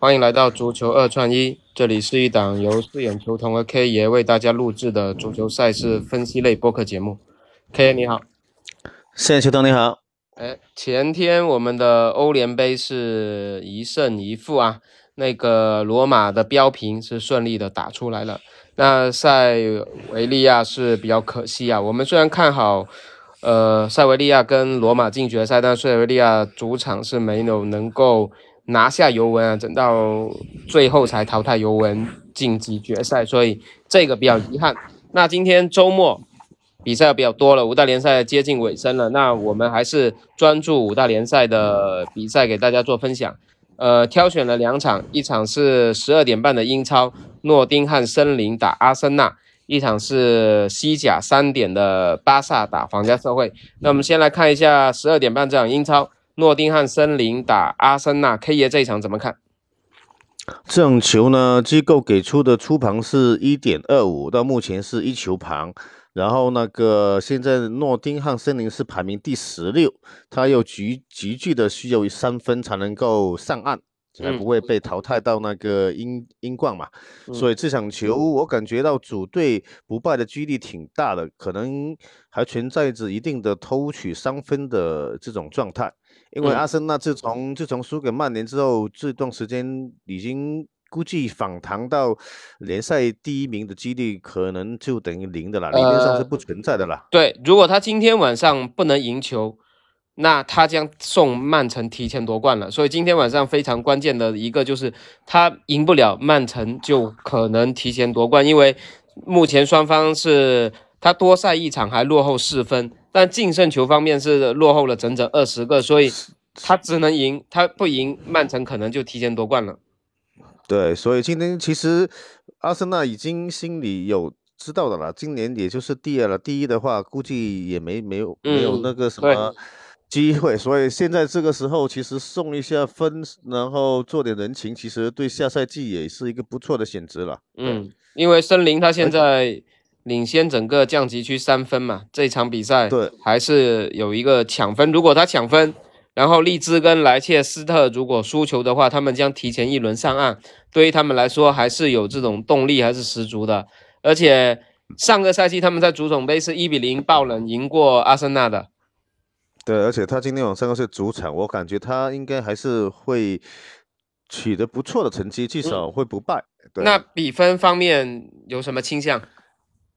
欢迎来到足球二串一，这里是一档由四眼球童和 K 爷为大家录制的足球赛事分析类播客节目。K 爷你好，四眼球童你好。哎，前天我们的欧联杯是一胜一负啊，那个罗马的标平是顺利的打出来了。那塞维利亚是比较可惜啊，我们虽然看好，呃，塞维利亚跟罗马进决赛，但塞维利亚主场是没有能够。拿下尤文啊，等到最后才淘汰尤文晋级决赛，所以这个比较遗憾。那今天周末比赛比较多了，五大联赛接近尾声了，那我们还是专注五大联赛的比赛给大家做分享。呃，挑选了两场，一场是十二点半的英超，诺丁汉森林打阿森纳；一场是西甲三点的巴萨打皇家社会。那我们先来看一下十二点半这场英超。诺丁汉森林打阿森纳，K 爷这一场怎么看？这场球呢，机构给出的出盘是一点二五，到目前是一球盘。然后那个现在诺丁汉森林是排名第十六，他又急急剧的需要三分才能够上岸。才不会被淘汰到那个英英冠嘛，所以这场球我感觉到主队不败的几率挺大的，可能还存在着一定的偷取三分的这种状态。因为阿森纳自从自从输给曼联之后，这段时间已经估计反弹到联赛第一名的几率可能就等于零的了，理论上是不存在的了。对，如果他今天晚上不能赢球。那他将送曼城提前夺冠了，所以今天晚上非常关键的一个就是他赢不了曼城，就可能提前夺冠，因为目前双方是他多赛一场还落后四分，但净胜球方面是落后了整整二十个，所以他只能赢，他不赢曼城可能就提前夺冠了。对，所以今天其实阿森纳已经心里有知道的了，今年也就是第二了，第一的话估计也没没有没有那个什么。机会，所以现在这个时候其实送一下分，然后做点人情，其实对下赛季也是一个不错的选择了。嗯，因为森林他现在领先整个降级区三分嘛，这场比赛对还是有一个抢分。如果他抢分，然后利兹跟莱切斯特如果输球的话，他们将提前一轮上岸，对于他们来说还是有这种动力，还是十足的。而且上个赛季他们在足总杯是一比零爆冷赢过阿森纳的。对，而且他今天晚上是主场，我感觉他应该还是会取得不错的成绩，至少会不败。对那比分方面有什么倾向？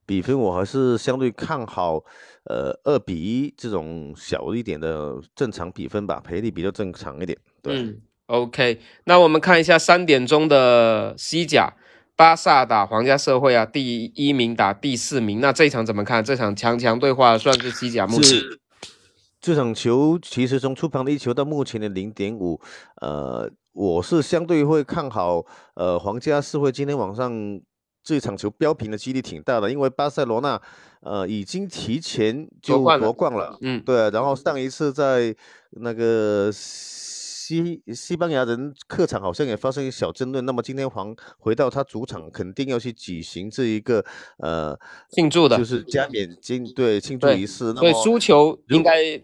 比分我还是相对看好，呃，二比一这种小一点的正常比分吧，赔率比较正常一点。对，OK，那我们看一下三点钟的西甲，巴萨打皇家社会啊，第一名打第四名，那这场怎么看？这场强强对话算是西甲目前。这场球其实从出盘的一球到目前的零点五，呃，我是相对会看好，呃，皇家社会今天晚上这场球标平的几率挺大的，因为巴塞罗那，呃，已经提前就夺冠了，嗯，对，然后上一次在那个。西西班牙人客场好像也发生一小争论，那么今天黄回到他主场，肯定要去举行这一个呃庆祝的，就是加冕金对庆祝仪式。对输球应该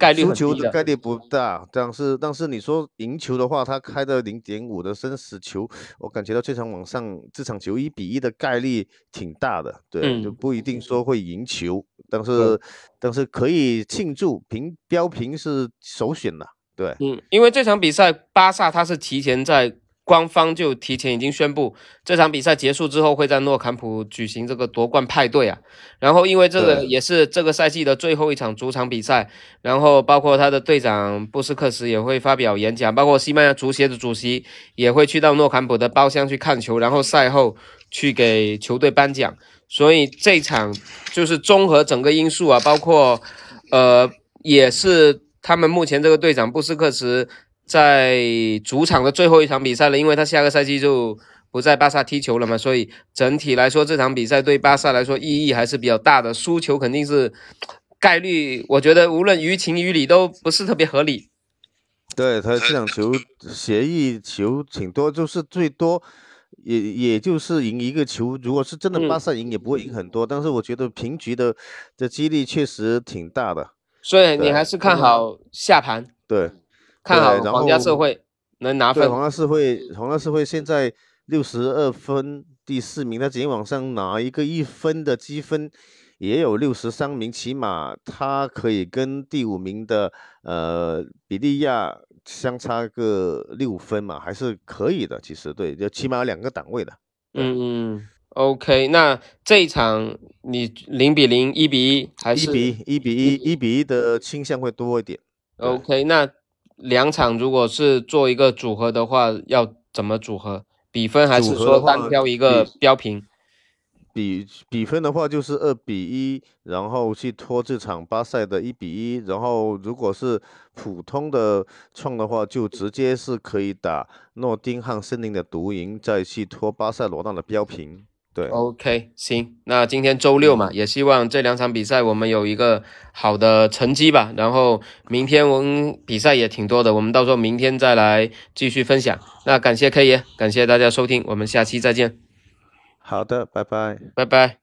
概率输球的概率不大，但是但是你说赢球的话，他开的零点五的生死球，我感觉到这场网上这场球一比一的概率挺大的，对，就不一定说会赢球，但是但是可以庆祝平标平是首选的。对，嗯，因为这场比赛巴萨他是提前在官方就提前已经宣布，这场比赛结束之后会在诺坎普举行这个夺冠派对啊。然后因为这个也是这个赛季的最后一场主场比赛，然后包括他的队长布斯克斯也会发表演讲，包括西班牙足协的主席也会去到诺坎普的包厢去看球，然后赛后去给球队颁奖。所以这场就是综合整个因素啊，包括呃也是。他们目前这个队长布斯克茨在主场的最后一场比赛了，因为他下个赛季就不在巴萨踢球了嘛，所以整体来说这场比赛对巴萨来说意义还是比较大的。输球肯定是概率，我觉得无论于情于理都不是特别合理。对他这场球协议球挺多，就是最多也也就是赢一个球。如果是真的巴萨赢，也不会赢很多。但是我觉得平局的的几率确实挺大的。所以你还是看好下盘，对，看好皇家社会。能拿分。皇家社会，皇家社会现在六十二分，第四名，他今天往上拿一个一分的积分，也有六十三名，起码他可以跟第五名的呃比利亚相差个六分嘛，还是可以的。其实对，就起码有两个档位的。嗯嗯。OK，那这一场你零比零、一比一还是？一比一、一比一、一比一的倾向会多一点。OK，那两场如果是做一个组合的话，要怎么组合？比分还是说单挑一个标平？比比分的话就是二比一，然后去拖这场巴塞的一比一，然后如果是普通的创的话，就直接是可以打诺丁汉森林的独赢，再去拖巴塞罗那的标平。对，OK，行，那今天周六嘛，也希望这两场比赛我们有一个好的成绩吧。然后明天我们比赛也挺多的，我们到时候明天再来继续分享。那感谢 K 爷，感谢大家收听，我们下期再见。好的，拜拜，拜拜。